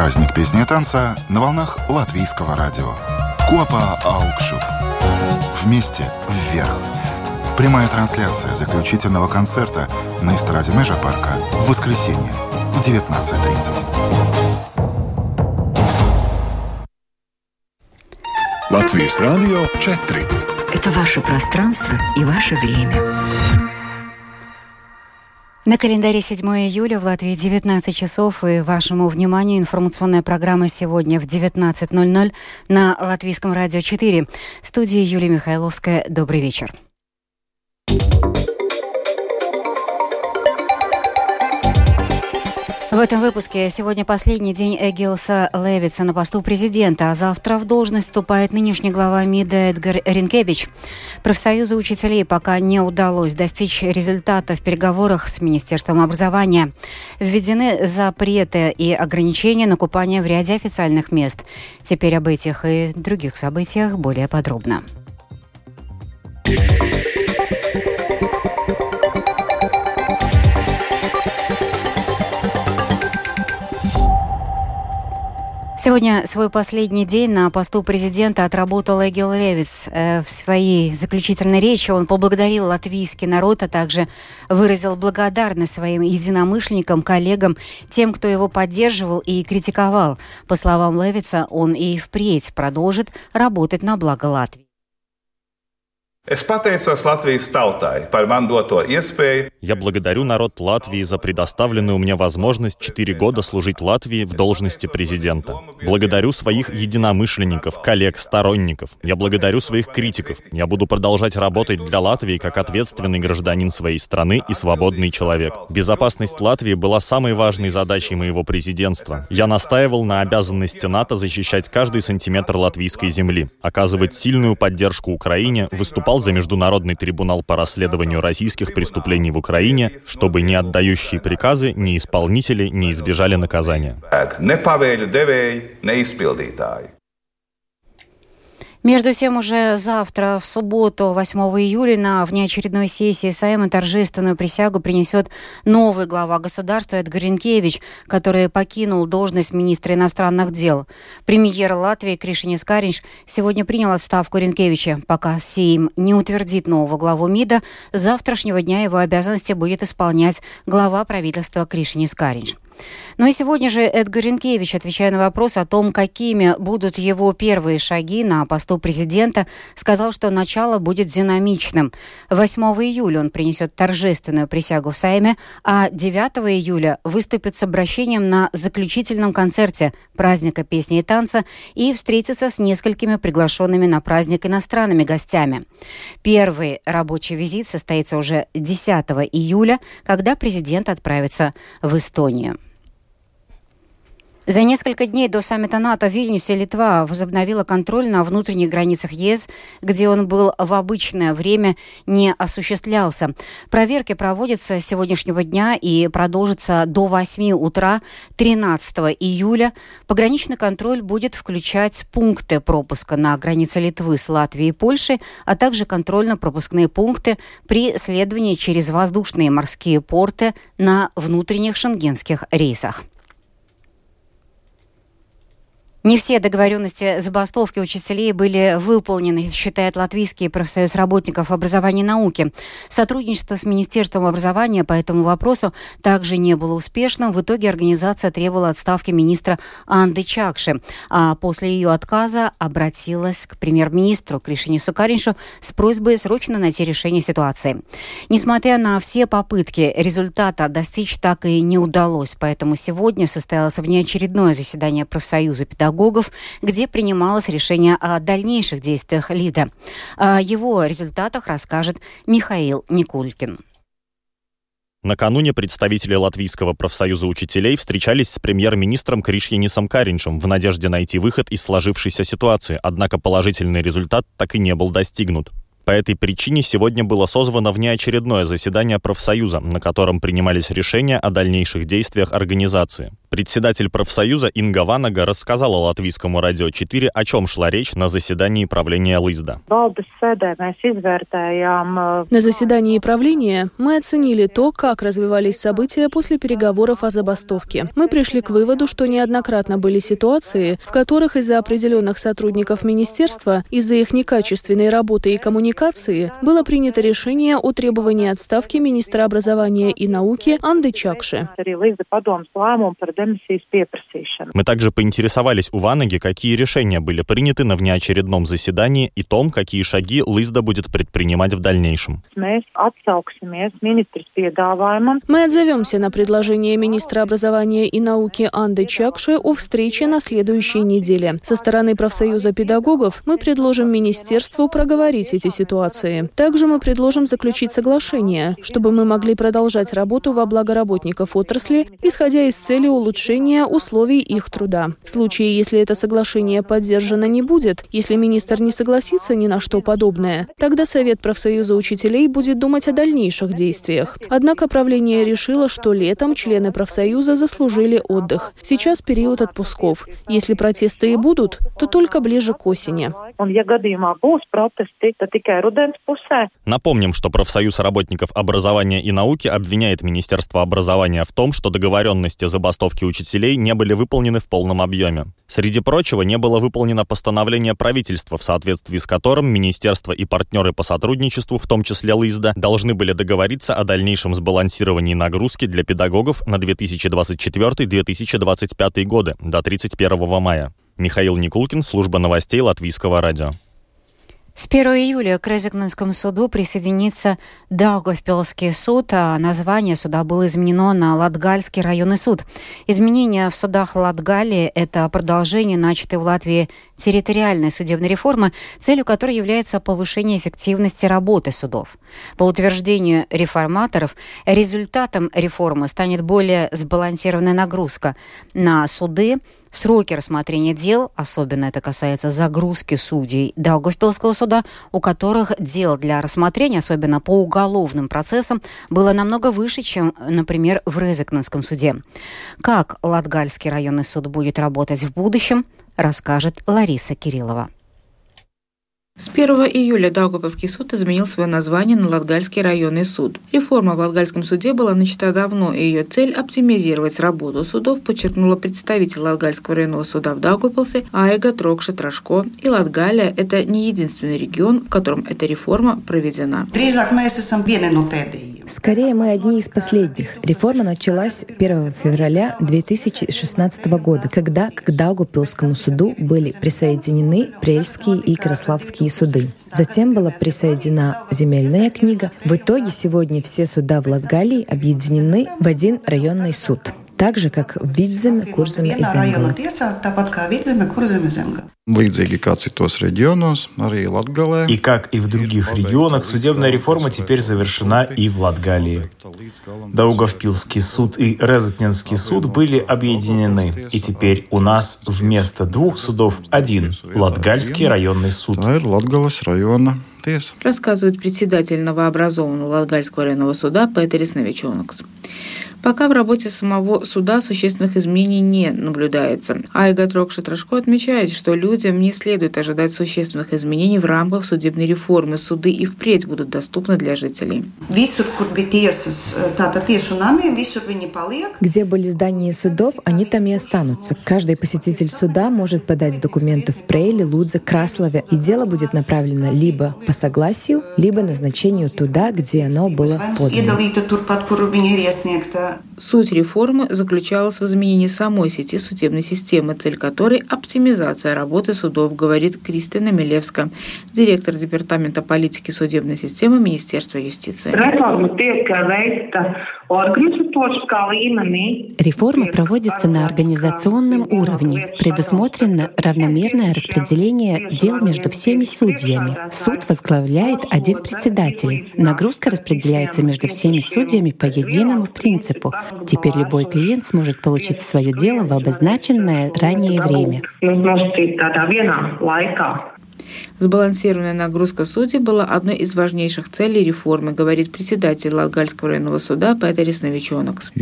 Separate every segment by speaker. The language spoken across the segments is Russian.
Speaker 1: Праздник песни и танца на волнах Латвийского радио. Копа Аукшуп. Вместе вверх. Прямая трансляция заключительного концерта на эстраде Межа Парка в воскресенье в 19.30.
Speaker 2: Латвийс радио 4.
Speaker 3: Это ваше пространство и ваше время.
Speaker 4: На календаре 7 июля в Латвии 19 часов и вашему вниманию информационная программа сегодня в 19.00 на Латвийском радио 4. В студии Юлия Михайловская. Добрый вечер. В этом выпуске сегодня последний день Эгилса Левица на посту президента, а завтра в должность вступает нынешний глава МИДа Эдгар Ренкевич. Профсоюзу учителей пока не удалось достичь результата в переговорах с Министерством образования. Введены запреты и ограничения на купание в ряде официальных мест. Теперь об этих и других событиях более подробно. Сегодня свой последний день на посту президента отработал Эгил Левиц. Э, в своей заключительной речи он поблагодарил латвийский народ, а также выразил благодарность своим единомышленникам, коллегам, тем, кто его поддерживал и критиковал. По словам Левица, он и впредь продолжит работать на благо Латвии.
Speaker 5: Я благодарю народ Латвии за предоставленную мне возможность четыре года служить Латвии в должности президента. Благодарю своих единомышленников, коллег, сторонников. Я благодарю своих критиков. Я буду продолжать работать для Латвии как ответственный гражданин своей страны и свободный человек. Безопасность Латвии была самой важной задачей моего президентства. Я настаивал на обязанности НАТО защищать каждый сантиметр латвийской земли, оказывать сильную поддержку Украине, выступал за Международный трибунал по расследованию российских преступлений в Украине, чтобы ни отдающие приказы, ни исполнители не избежали наказания.
Speaker 4: Между тем, уже завтра, в субботу, 8 июля, на внеочередной сессии Сайма торжественную присягу принесет новый глава государства Эдгар Ренкевич, который покинул должность министра иностранных дел. Премьер Латвии Кришинис Каринш сегодня принял отставку Ренкевича. Пока Сейм не утвердит нового главу МИДа, с завтрашнего дня его обязанности будет исполнять глава правительства Кришинис Каринш. Ну и сегодня же Эдгар Ренкевич, отвечая на вопрос о том, какими будут его первые шаги на посту президента, сказал, что начало будет динамичным. 8 июля он принесет торжественную присягу в Сайме, а 9 июля выступит с обращением на заключительном концерте праздника песни и танца и встретится с несколькими приглашенными на праздник иностранными гостями. Первый рабочий визит состоится уже 10 июля, когда президент отправится в Эстонию. За несколько дней до саммита НАТО в Вильнюсе Литва возобновила контроль на внутренних границах ЕС, где он был в обычное время не осуществлялся. Проверки проводятся с сегодняшнего дня и продолжатся до 8 утра 13 июля. Пограничный контроль будет включать пункты пропуска на границе Литвы с Латвией и Польшей, а также контрольно-пропускные пункты при следовании через воздушные и морские порты на внутренних шенгенских рейсах. Не все договоренности забастовки учителей были выполнены, считает Латвийский профсоюз работников образования и науки. Сотрудничество с Министерством образования по этому вопросу также не было успешным. В итоге организация требовала отставки министра Анды Чакши, а после ее отказа обратилась к премьер-министру Кришинису Кариншу с просьбой срочно найти решение ситуации. Несмотря на все попытки, результата достичь так и не удалось, поэтому сегодня состоялось внеочередное заседание профсоюза педагогов педагогов, где принималось решение о дальнейших действиях ЛИДа. О его результатах расскажет Михаил Никулькин.
Speaker 5: Накануне представители Латвийского профсоюза учителей встречались с премьер-министром Кришьянисом Каринчем в надежде найти выход из сложившейся ситуации, однако положительный результат так и не был достигнут. По этой причине сегодня было созвано внеочередное заседание профсоюза, на котором принимались решения о дальнейших действиях организации. Председатель профсоюза Инга Ванага рассказала латвийскому радио 4, о чем шла речь на заседании правления Лызда.
Speaker 2: На заседании правления мы оценили то, как развивались события после переговоров о забастовке. Мы пришли к выводу, что неоднократно были ситуации, в которых из-за определенных сотрудников министерства, из-за их некачественной работы и коммуникации, было принято решение о требовании отставки министра образования и науки Анды Чакши.
Speaker 5: Мы также поинтересовались у Ванаги, какие решения были приняты на внеочередном заседании и том, какие шаги Лызда будет предпринимать в дальнейшем.
Speaker 2: Мы отзовемся на предложение министра образования и науки Анды Чакши о встрече на следующей неделе. Со стороны профсоюза педагогов мы предложим министерству проговорить эти ситуации. Также мы предложим заключить соглашение, чтобы мы могли продолжать работу во благо работников отрасли, исходя из цели улучшения улучшения условий их труда. В случае, если это соглашение поддержано не будет, если министр не согласится ни на что подобное, тогда Совет профсоюза учителей будет думать о дальнейших действиях. Однако правление решило, что летом члены профсоюза заслужили отдых. Сейчас период отпусков. Если протесты и будут, то только ближе к осени.
Speaker 5: Напомним, что профсоюз работников образования и науки обвиняет Министерство образования в том, что договоренности забастовки ставки учителей не были выполнены в полном объеме. Среди прочего, не было выполнено постановление правительства, в соответствии с которым министерство и партнеры по сотрудничеству, в том числе ЛИЗДА, должны были договориться о дальнейшем сбалансировании нагрузки для педагогов на 2024-2025 годы до 31 мая. Михаил Никулкин, служба новостей Латвийского радио.
Speaker 4: С 1 июля к Резекненскому суду присоединится Даугавпилский суд, а название суда было изменено на Латгальский районный суд. Изменения в судах Латгалии – это продолжение начатой в Латвии территориальной судебной реформы, целью которой является повышение эффективности работы судов. По утверждению реформаторов, результатом реформы станет более сбалансированная нагрузка на суды, Сроки рассмотрения дел, особенно это касается загрузки судей Даугавпилского суда, у которых дел для рассмотрения, особенно по уголовным процессам, было намного выше, чем, например, в Резекненском суде. Как Латгальский районный суд будет работать в будущем, расскажет Лариса Кириллова.
Speaker 6: С 1 июля Даугавпилский суд изменил свое название на Латгальский районный суд. Реформа в Латгальском суде была начата давно, и ее цель – оптимизировать работу судов, подчеркнула представитель Латгальского районного суда в Даугавпилсе Айга Трокша Трошко. И Латгалия – это не единственный регион, в котором эта реформа проведена.
Speaker 7: Скорее, мы одни из последних. Реформа началась 1 февраля 2016 года, когда к Даугавпилскому суду были присоединены Прельские и Краславские суды. Затем была присоединена земельная книга. В итоге сегодня все суда в Латгалии объединены в один районный суд так же, как в Видземе, Курземе и Земгале.
Speaker 8: Līdzīgi kā citos reģionos, arī Latgalē.
Speaker 9: И как и в других регионах, судебная реформа теперь завершена и в Латгалии. Даугавпилский суд и Резакненский суд были объединены, и теперь у нас вместо двух судов один – Латгальский районный суд.
Speaker 8: Латгалас района
Speaker 6: Рассказывает председатель новообразованного Латгальского районного суда Петерис Новичонокс. Пока в работе самого суда существенных изменений не наблюдается. Айга Трокши-Трошко отмечает, что людям не следует ожидать существенных изменений в рамках судебной реформы. Суды и впредь будут доступны для жителей.
Speaker 7: Где были здания судов, они там и останутся. Каждый посетитель суда может подать документы в Прейле, Лудзе, Краслове, и дело будет направлено либо по согласию, либо назначению туда, где оно было подано.
Speaker 6: Суть реформы заключалась в изменении самой сети судебной системы, цель которой – оптимизация работы судов, говорит Кристина Милевска, директор Департамента политики судебной системы Министерства юстиции.
Speaker 10: Проводится на организационном уровне. Предусмотрено равномерное распределение дел между всеми судьями. Суд возглавляет один председатель. Нагрузка распределяется между всеми судьями по единому принципу. Теперь любой клиент сможет получить свое дело в обозначенное ранее время.
Speaker 6: Сбалансированная нагрузка судей была одной из важнейших целей реформы, говорит председатель Латгальского районного суда Петерис Новичонокс.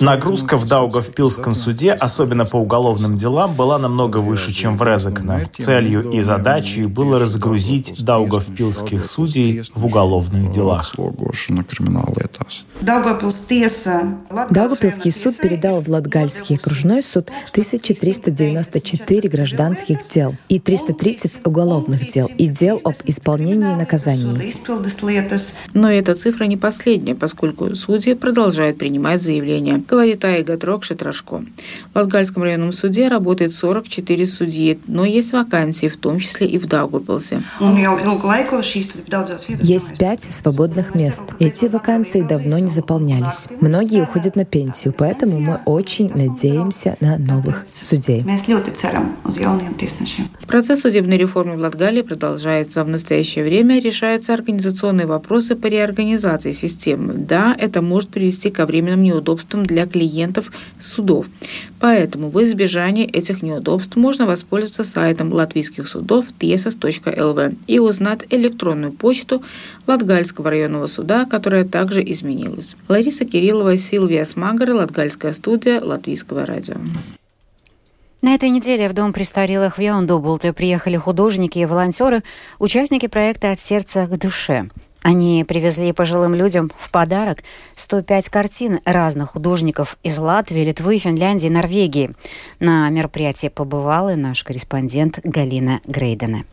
Speaker 9: Нагрузка в Даугавпилском суде, особенно по уголовным делам, была намного выше, чем в Резекне. Целью и задачей было разгрузить даугавпилских судей в уголовных делах.
Speaker 7: Даугавпилский суд передал в Латгальский окружной суд 1394 гражданских дел и 330 уголовных дел и дел об исполнении наказаний.
Speaker 6: Но эта цифра не последняя, поскольку судьи продолжают принимать заявления, говорит Айга Трокши Трошко. В Латгальском районном суде работает 44 судьи, но есть вакансии, в том числе и в Даугавпилсе.
Speaker 7: Есть пять свободных мест. Эти вакансии давно не заполнялись. Многие уходят на пенсию, поэтому мы очень надеемся на новых судей.
Speaker 6: Процесс судебной реформы в Латгалии продолжается. В настоящее время решаются организационные вопросы по реорганизации системы. Да, это может привести ко временным неудобствам для клиентов судов. Поэтому в избежание этих неудобств можно воспользоваться сайтом латвийских судов tiesos.lv и узнать электронную почту Латгальского районного суда, которая также изменилась. Лариса Кириллова, Силвия Смагар, Латгальская студия Латвийского радио.
Speaker 4: На этой неделе в Дом престарелых в Яундубулте приехали художники и волонтеры, участники проекта «От сердца к душе». Они привезли пожилым людям в подарок 105 картин разных художников из Латвии, Литвы, Финляндии, Норвегии. На мероприятии побывала наш корреспондент Галина Грейдена.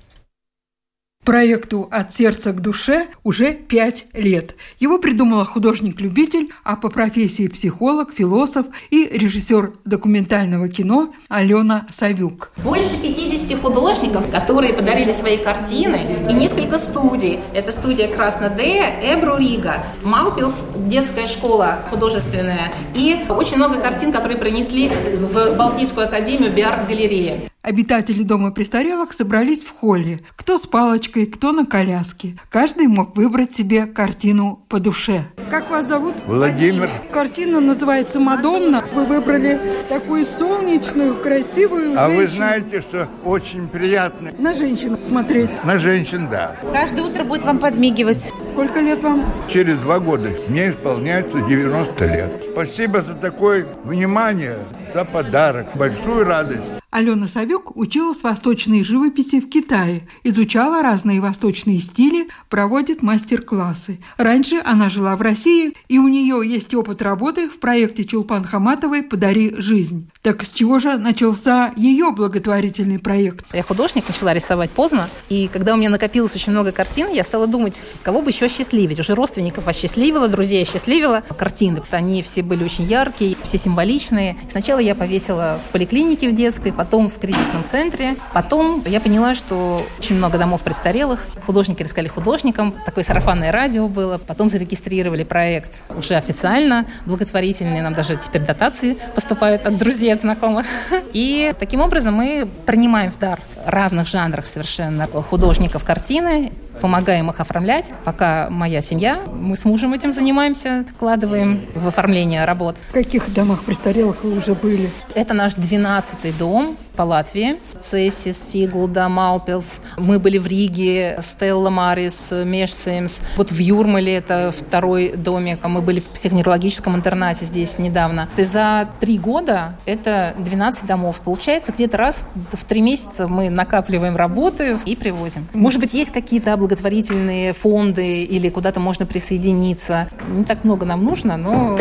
Speaker 11: Проекту «От сердца к душе» уже пять лет. Его придумала художник-любитель, а по профессии психолог, философ и режиссер документального кино Алена Савюк.
Speaker 12: Больше 50 художников, которые подарили свои картины, и несколько студий. Это студия Краснодея, Эбру Рига, Малпилс, детская школа художественная, и очень много картин, которые принесли в Балтийскую академию Биарт-галерея.
Speaker 11: Обитатели дома престарелых собрались в холле. Кто с палочкой, кто на коляске. Каждый мог выбрать себе картину по душе. Как вас зовут?
Speaker 13: Владимир.
Speaker 11: Картина называется «Мадонна». Вы выбрали такую солнечную, красивую
Speaker 13: А
Speaker 11: женщину.
Speaker 13: вы знаете, что очень приятно
Speaker 11: На женщину смотреть.
Speaker 13: на женщин, да.
Speaker 14: Каждое утро будет вам подмигивать.
Speaker 11: Сколько лет вам?
Speaker 13: Через два года мне исполняется 90 лет. Спасибо за такое внимание, за подарок, большую радость.
Speaker 11: Алена Савюк училась восточной живописи в Китае, изучала разные восточные стили, проводит мастер-классы. Раньше она жила в России, и у нее есть опыт работы в проекте Чулпан Хаматовой «Подари жизнь». Так с чего же начался ее благотворительный проект?
Speaker 12: Я художник, начала рисовать поздно, и когда у меня накопилось очень много картин, я стала думать, кого бы еще счастливить. Уже родственников осчастливила, друзей осчастливила. Картины, они все были очень яркие, все символичные. Сначала я повесила в поликлинике в детской, потом в кризисном центре. Потом я поняла, что очень много домов престарелых. Художники искали художникам. Такое сарафанное радио было. Потом зарегистрировали проект уже официально, благотворительный. Нам даже теперь дотации поступают от друзей, от знакомых. И таким образом мы принимаем в дар разных жанрах совершенно художников картины, помогаем их оформлять. Пока моя семья, мы с мужем этим занимаемся, вкладываем в оформление работ.
Speaker 11: В каких домах престарелых вы уже были?
Speaker 12: Это наш 12-й дом по Латвии. Цесис, Сигулда, Малпилс. Мы были в Риге, Стелла Марис, Мешцемс. Вот в Юрмале это второй домик. Мы были в психоневрологическом интернате здесь недавно. И за три года это 12 домов. Получается, где-то раз в три месяца мы накапливаем работы и привозим. Может быть, есть какие-то благотворительные фонды или куда-то можно присоединиться. Не так много нам нужно, но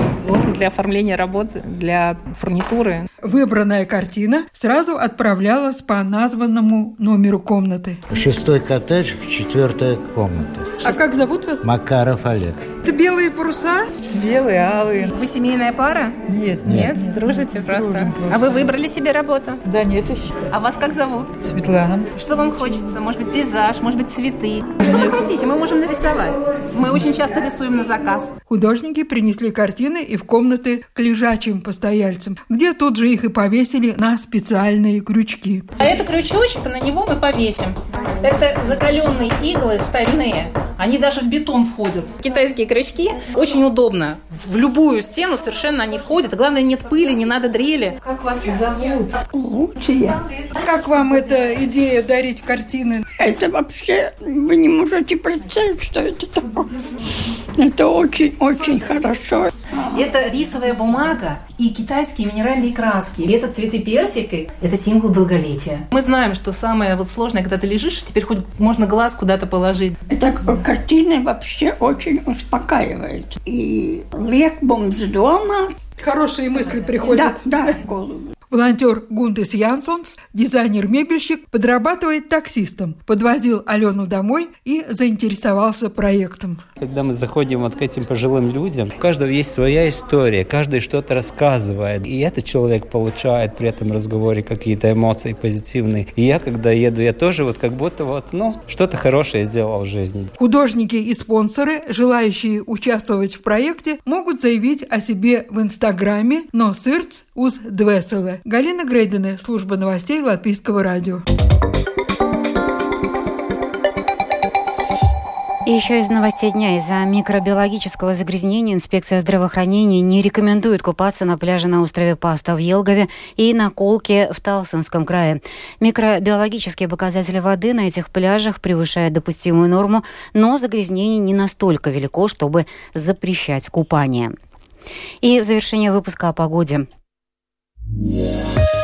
Speaker 12: для оформления работ, для фурнитуры.
Speaker 11: Выбранная картина сразу отправлялась по названному номеру комнаты.
Speaker 15: Шестой коттедж, четвертая комната.
Speaker 11: А как зовут вас?
Speaker 15: Макаров Олег.
Speaker 11: Это белые паруса?
Speaker 14: Белые, алые.
Speaker 12: Вы семейная пара?
Speaker 11: Нет.
Speaker 12: Нет? нет дружите просто?
Speaker 14: Дружим просто.
Speaker 12: А вы выбрали себе работу?
Speaker 14: Да нет еще.
Speaker 12: А вас как зовут?
Speaker 14: Светлана.
Speaker 12: Что вам хочется? Может быть, пейзаж, может быть, цветы? Что вы хотите? Мы можем нарисовать. Мы очень часто рисуем на заказ.
Speaker 11: Художники принесли картины и в комнаты к лежачим постояльцам, где тут же их и повесили на специальные крючки.
Speaker 12: А это крючочек, на него мы повесим. Это закаленные иглы стальные. Они даже в бетон входят. Китайские крючки очень удобно. В любую стену совершенно они входят. Главное, нет пыли, не надо дрели. Как вас зовут?
Speaker 11: Лучшая. Как вам эта идея дарить картины?
Speaker 16: Это вообще, вы не можете представить, что это такое. Это очень-очень хорошо.
Speaker 12: Это рисовая бумага и китайские минеральные краски. И это цветы персика – это символ долголетия. Мы знаем, что самое вот сложное, когда ты лежишь, теперь хоть можно глаз куда-то положить.
Speaker 16: Это картина вообще очень успокаивает. И лег с дома.
Speaker 11: Хорошие мысли приходят.
Speaker 16: Да, да, в голову.
Speaker 11: Волонтер Гундес Янсонс, дизайнер-мебельщик, подрабатывает таксистом, подвозил Алену домой и заинтересовался проектом.
Speaker 17: Когда мы заходим вот к этим пожилым людям, у каждого есть своя история, каждый что-то рассказывает. И этот человек получает при этом разговоре какие-то эмоции позитивные. И я, когда еду, я тоже вот как будто вот, ну, что-то хорошее сделал в жизни.
Speaker 11: Художники и спонсоры, желающие участвовать в проекте, могут заявить о себе в Инстаграме «Но сырц уз двеселе». Галина Грейдена, служба новостей Латвийского радио.
Speaker 4: И еще из новостей дня. Из-за микробиологического загрязнения инспекция здравоохранения не рекомендует купаться на пляже на острове Паста в Елгове и на Колке в Талсонском крае. Микробиологические показатели воды на этих пляжах превышают допустимую норму, но загрязнение не настолько велико, чтобы запрещать купание. И в завершение выпуска о погоде. Yeah.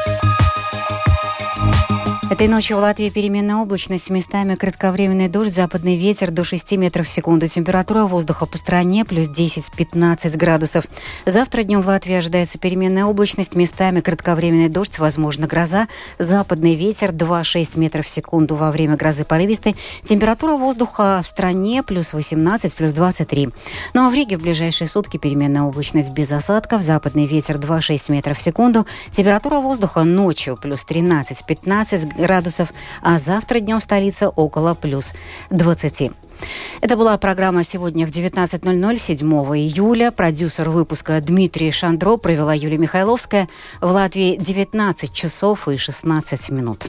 Speaker 4: Этой ночью в Латвии переменная облачность, местами кратковременный дождь, западный ветер до 6 метров в секунду. Температура воздуха по стране плюс 10-15 градусов. Завтра днем в Латвии ожидается переменная облачность, местами кратковременный дождь, возможно гроза. Западный ветер 2-6 метров в секунду во время грозы порывистой. Температура воздуха в стране плюс 18, плюс 23. Ну а в Риге в ближайшие сутки переменная облачность без осадков, западный ветер 2-6 метров в секунду. Температура воздуха ночью плюс 13-15 градусов, а завтра днем столица около плюс 20. Это была программа сегодня в 19.00, 7 июля. Продюсер выпуска Дмитрий Шандро провела Юлия Михайловская. В Латвии 19 часов и 16 минут.